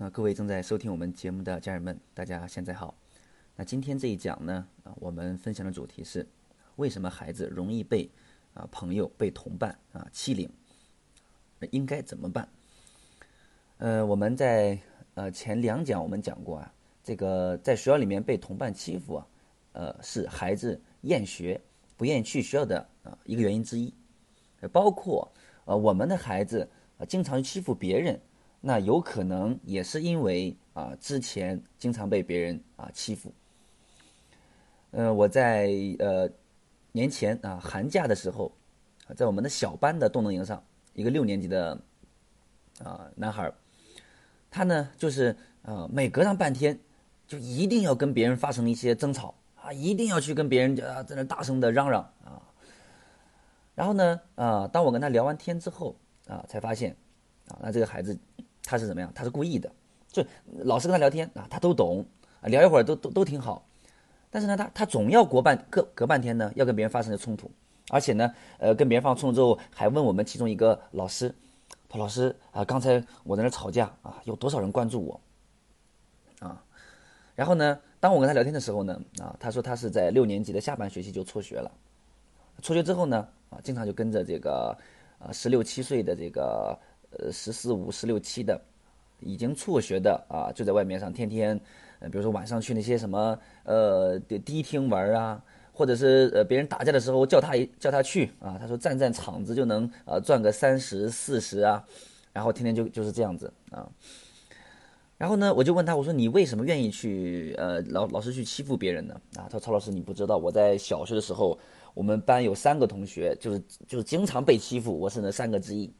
那各位正在收听我们节目的家人们，大家现在好。那今天这一讲呢，啊，我们分享的主题是为什么孩子容易被啊朋友、被同伴啊欺凌，应该怎么办？呃，我们在呃前两讲我们讲过啊，这个在学校里面被同伴欺负啊，呃，是孩子厌学、不愿意去学校的啊一个原因之一，包括呃我们的孩子啊经常欺负别人。那有可能也是因为啊，之前经常被别人啊欺负。呃，我在呃年前啊寒假的时候，在我们的小班的动能营上，一个六年级的啊男孩他呢就是啊每隔上半天，就一定要跟别人发生一些争吵啊，一定要去跟别人啊在那大声的嚷嚷啊。然后呢啊，当我跟他聊完天之后啊，才发现啊，那这个孩子。他是怎么样？他是故意的，就老师跟他聊天啊，他都懂啊，聊一会儿都都都挺好。但是呢，他他总要隔半隔隔半天呢，要跟别人发生的冲突，而且呢，呃，跟别人发生冲突之后，还问我们其中一个老师，他老师啊，刚才我在那吵架啊，有多少人关注我啊？然后呢，当我跟他聊天的时候呢，啊，他说他是在六年级的下半学期就辍学了，辍学之后呢，啊，经常就跟着这个啊十六七岁的这个。呃，十四五、十六七的，已经辍学的啊，就在外面上天天，呃，比如说晚上去那些什么呃迪厅玩啊，或者是呃别人打架的时候叫他叫他去啊，他说站站场子就能呃赚个三十四十啊，然后天天就就是这样子啊。然后呢，我就问他，我说你为什么愿意去呃老老是去欺负别人呢？啊，他说曹老师你不知道，我在小学的时候，我们班有三个同学就是就是经常被欺负，我是那三个之一。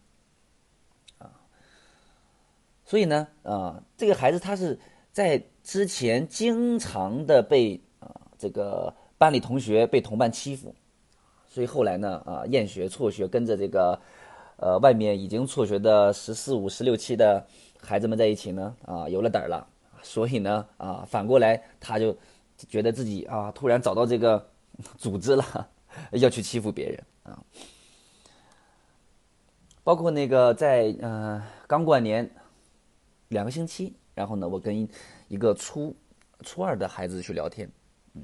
所以呢，啊，这个孩子他是在之前经常的被啊这个班里同学被同伴欺负，所以后来呢，啊厌学辍学，跟着这个呃外面已经辍学的十四五、十六七的孩子们在一起呢，啊有了胆儿了，所以呢，啊反过来他就觉得自己啊突然找到这个 组织了，要去欺负别人啊，包括那个在嗯刚过完年。两个星期，然后呢，我跟一个初初二的孩子去聊天，嗯，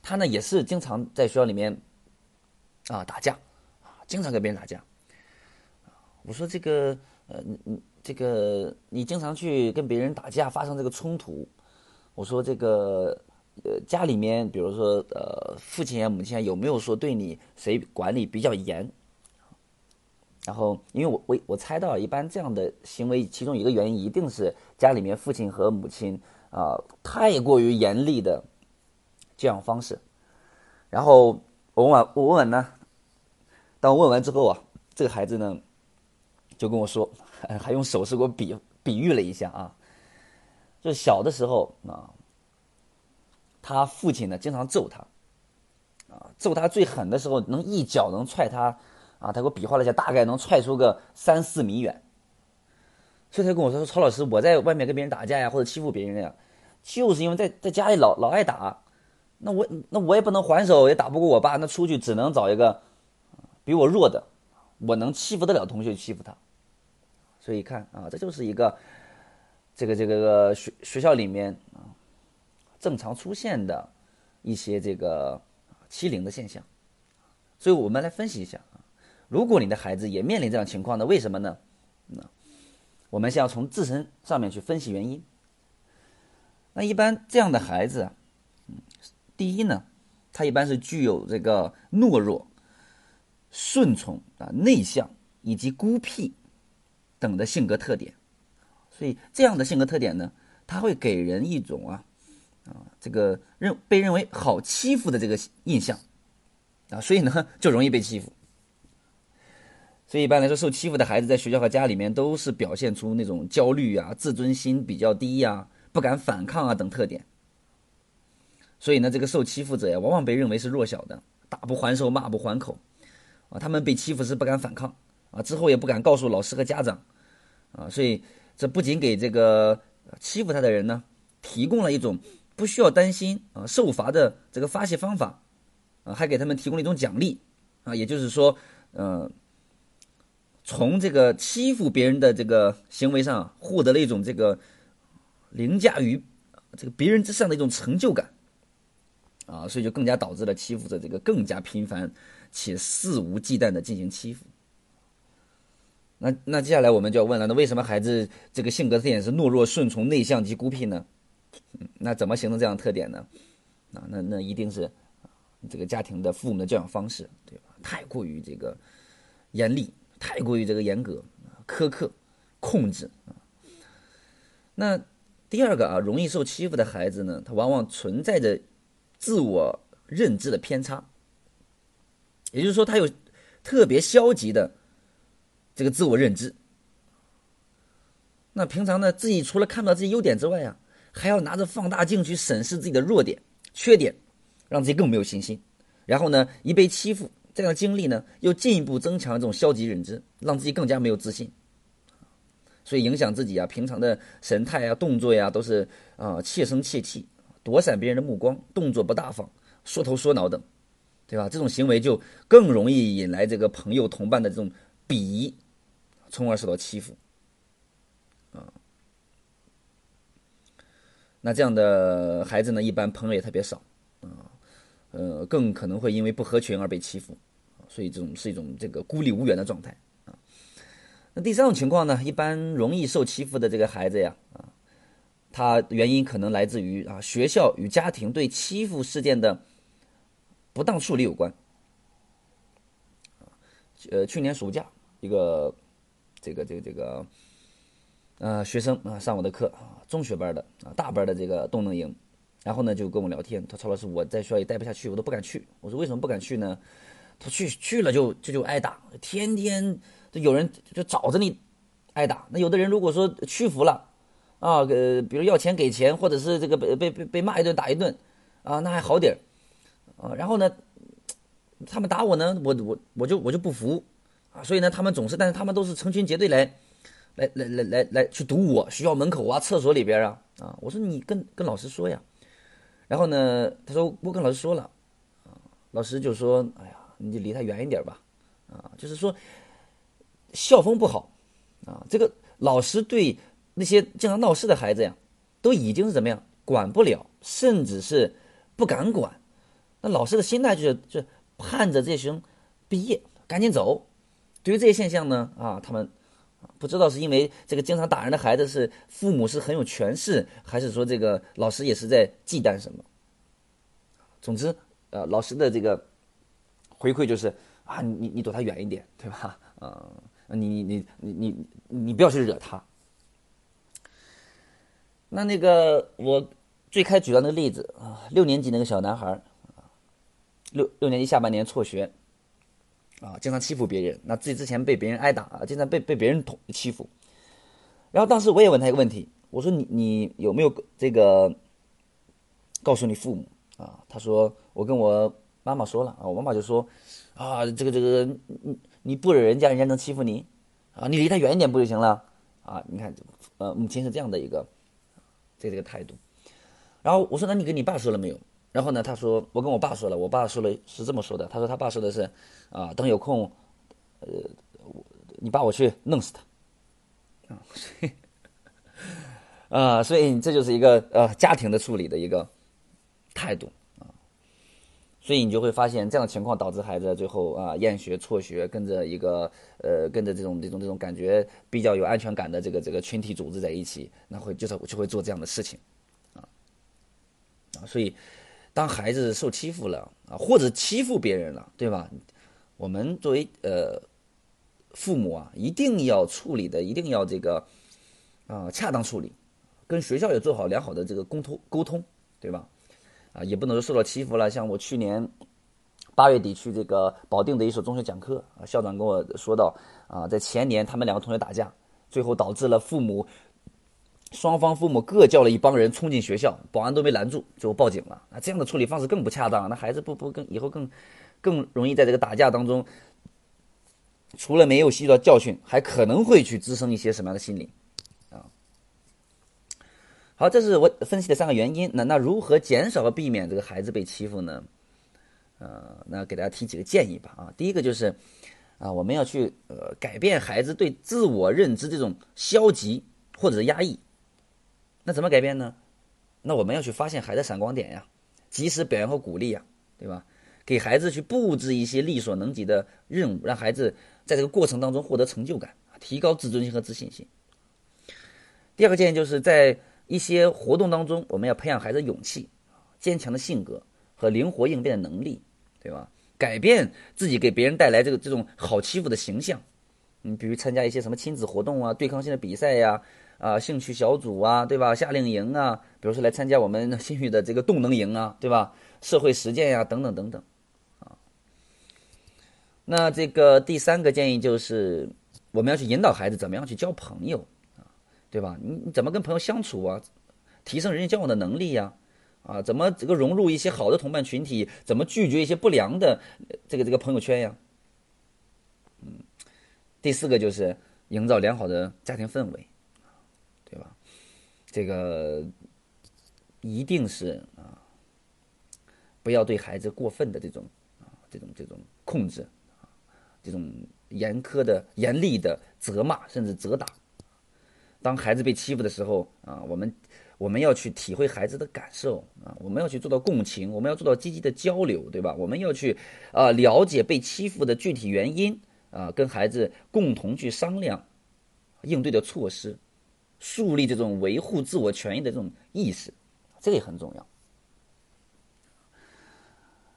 他呢也是经常在学校里面啊打架，经常跟别人打架。我说这个呃，你这个你经常去跟别人打架，发生这个冲突。我说这个呃，家里面比如说呃，父亲啊、母亲啊，有没有说对你谁管理比较严？然后，因为我我我猜到，一般这样的行为，其中一个原因一定是家里面父亲和母亲啊太过于严厉的教养方式。然后我问完我问完呢，当我问完之后啊，这个孩子呢就跟我说，还用手势给我比比喻了一下啊，就小的时候啊，他父亲呢经常揍他，啊揍他最狠的时候，能一脚能踹他。啊，他给我比划了一下，大概能踹出个三四米远。所以他跟我说：“说曹老师，我在外面跟别人打架呀，或者欺负别人呀，就是因为在在家里老老爱打。那我那我也不能还手，也打不过我爸。那出去只能找一个比我弱的，我能欺负得了同学欺负他。所以看啊，这就是一个这个这个学学校里面啊正常出现的一些这个欺凌的现象。所以我们来分析一下。”如果你的孩子也面临这样情况，呢为什么呢？那我们先要从自身上面去分析原因。那一般这样的孩子，嗯，第一呢，他一般是具有这个懦弱、顺从啊、内向以及孤僻等的性格特点。所以这样的性格特点呢，他会给人一种啊啊这个认被认为好欺负的这个印象啊，所以呢就容易被欺负。所以一般来说，受欺负的孩子在学校和家里面都是表现出那种焦虑啊、自尊心比较低呀、不敢反抗啊等特点。所以呢，这个受欺负者呀，往往被认为是弱小的，打不还手，骂不还口，啊，他们被欺负是不敢反抗啊，之后也不敢告诉老师和家长，啊，所以这不仅给这个欺负他的人呢，提供了一种不需要担心啊受罚的这个发泄方法，啊，还给他们提供了一种奖励，啊，也就是说，嗯。从这个欺负别人的这个行为上获得了一种这个凌驾于这个别人之上的一种成就感，啊，所以就更加导致了欺负者这个更加频繁且肆无忌惮的进行欺负。那那接下来我们就要问了，那为什么孩子这个性格特点是懦弱、顺从、内向及孤僻呢？那怎么形成这样的特点呢？啊，那那一定是这个家庭的父母的教养方式，对吧？太过于这个严厉，太过于这个严格、苛刻、控制啊。那第二个啊，容易受欺负的孩子呢，他往往存在着自我认知的偏差，也就是说，他有特别消极的。这个自我认知，那平常呢，自己除了看不到自己优点之外啊，还要拿着放大镜去审视自己的弱点、缺点，让自己更没有信心。然后呢，一被欺负，这样的经历呢，又进一步增强这种消极认知，让自己更加没有自信。所以影响自己啊，平常的神态啊、动作呀，都是啊怯声怯气，躲闪别人的目光，动作不大方，缩头缩脑等，对吧？这种行为就更容易引来这个朋友、同伴的这种鄙夷。从而受到欺负，啊，那这样的孩子呢，一般朋友也特别少，呃，更可能会因为不合群而被欺负，所以这种是一种这个孤立无援的状态啊。那第三种情况呢，一般容易受欺负的这个孩子呀，啊，他原因可能来自于啊学校与家庭对欺负事件的不当处理有关。呃，去年暑假一个。这个这个这个，呃，学生啊，上我的课啊，中学班的啊，大班的这个动能营，然后呢就跟我聊天，他曹老师，我在学校也待不下去，我都不敢去。我说为什么不敢去呢？他去去了就就就挨打，天天有人就找着你挨打。那有的人如果说屈服了啊，呃，比如要钱给钱，或者是这个被被被被骂一顿打一顿啊，那还好点啊。然后呢，他们打我呢，我我我就我就不服。啊，所以呢，他们总是，但是他们都是成群结队来，来来来来来去堵我学校门口啊、厕所里边啊啊！我说你跟跟老师说呀，然后呢，他说我跟老师说了，啊，老师就说，哎呀，你就离他远一点吧，啊，就是说校风不好，啊，这个老师对那些经常闹事的孩子呀，都已经是怎么样管不了，甚至是不敢管，那老师的心态就是就盼着这些学生毕业赶紧走。对于这些现象呢，啊，他们不知道是因为这个经常打人的孩子是父母是很有权势，还是说这个老师也是在忌惮什么？总之，呃，老师的这个回馈就是啊，你你躲他远一点，对吧？啊，你你你你你你不要去惹他。那那个我最开举的那个例子啊，六年级那个小男孩啊，六六年级下半年辍学。啊，经常欺负别人，那自己之前被别人挨打啊，经常被被别人捅欺负。然后当时我也问他一个问题，我说你你有没有这个告诉你父母啊？他说我跟我妈妈说了啊，我妈妈就说啊，这个这个你你不惹人家人家能欺负你啊？你离他远一点不就行了啊？你看，呃，母亲是这样的一个这这个态度。然后我说那你跟你爸说了没有？然后呢？他说：“我跟我爸说了，我爸说了是这么说的。他说他爸说的是，啊，等有空，呃，你爸我去弄死他，啊，所以，啊，所以这就是一个呃家庭的处理的一个态度啊。所以你就会发现这样的情况导致孩子最后啊厌学辍学，跟着一个呃跟着这种这种这种感觉比较有安全感的这个这个群体组织在一起，那会就是就会做这样的事情，啊，啊，所以。当孩子受欺负了啊，或者欺负别人了，对吧？我们作为呃父母啊，一定要处理的，一定要这个啊恰当处理，跟学校也做好良好的这个沟通沟通，对吧？啊，也不能说受到欺负了。像我去年八月底去这个保定的一所中学讲课啊，校长跟我说到啊，在前年他们两个同学打架，最后导致了父母。双方父母各叫了一帮人冲进学校，保安都没拦住，最后报警了。那这样的处理方式更不恰当，那孩子不不更以后更更容易在这个打架当中，除了没有吸取到教训，还可能会去滋生一些什么样的心理啊？好，这是我分析的三个原因。那那如何减少和避免这个孩子被欺负呢？呃，那给大家提几个建议吧。啊，第一个就是啊，我们要去呃改变孩子对自我认知这种消极或者是压抑。那怎么改变呢？那我们要去发现孩子闪光点呀，及时表扬和鼓励呀，对吧？给孩子去布置一些力所能及的任务，让孩子在这个过程当中获得成就感，提高自尊心和自信心。第二个建议就是在一些活动当中，我们要培养孩子勇气、坚强的性格和灵活应变的能力，对吧？改变自己给别人带来这个这种好欺负的形象。你比如参加一些什么亲子活动啊、对抗性的比赛呀、啊兴趣小组啊，对吧？夏令营啊，比如说来参加我们 新宇的这个动能营啊，对吧？社会实践呀，等等等等。啊那这个第三个建议就是，我们要去引导孩子怎么样去交朋友啊，对吧？你你怎么跟朋友相处啊？提升人际交往的能力呀，啊，怎么这个融入一些好的同伴群体？怎么拒绝一些不良的这个这个朋友圈呀？第四个就是营造良好的家庭氛围，对吧？这个一定是啊，不要对孩子过分的这种啊这种这种控制。这种严苛的、严厉的责骂，甚至责打。当孩子被欺负的时候啊，我们我们要去体会孩子的感受啊，我们要去做到共情，我们要做到积极的交流，对吧？我们要去啊了解被欺负的具体原因啊，跟孩子共同去商量应对的措施，树立这种维护自我权益的这种意识，这个也很重要。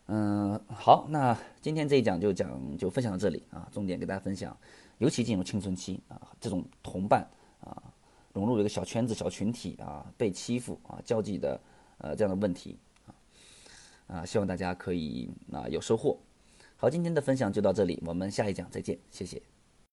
嗯，好，那今天这一讲就讲就分享到这里啊，重点给大家分享，尤其进入青春期啊，这种同伴啊，融入一个小圈子、小群体啊，被欺负啊，交际的呃这样的问题啊，啊，希望大家可以啊有收获。好，今天的分享就到这里，我们下一讲再见，谢谢。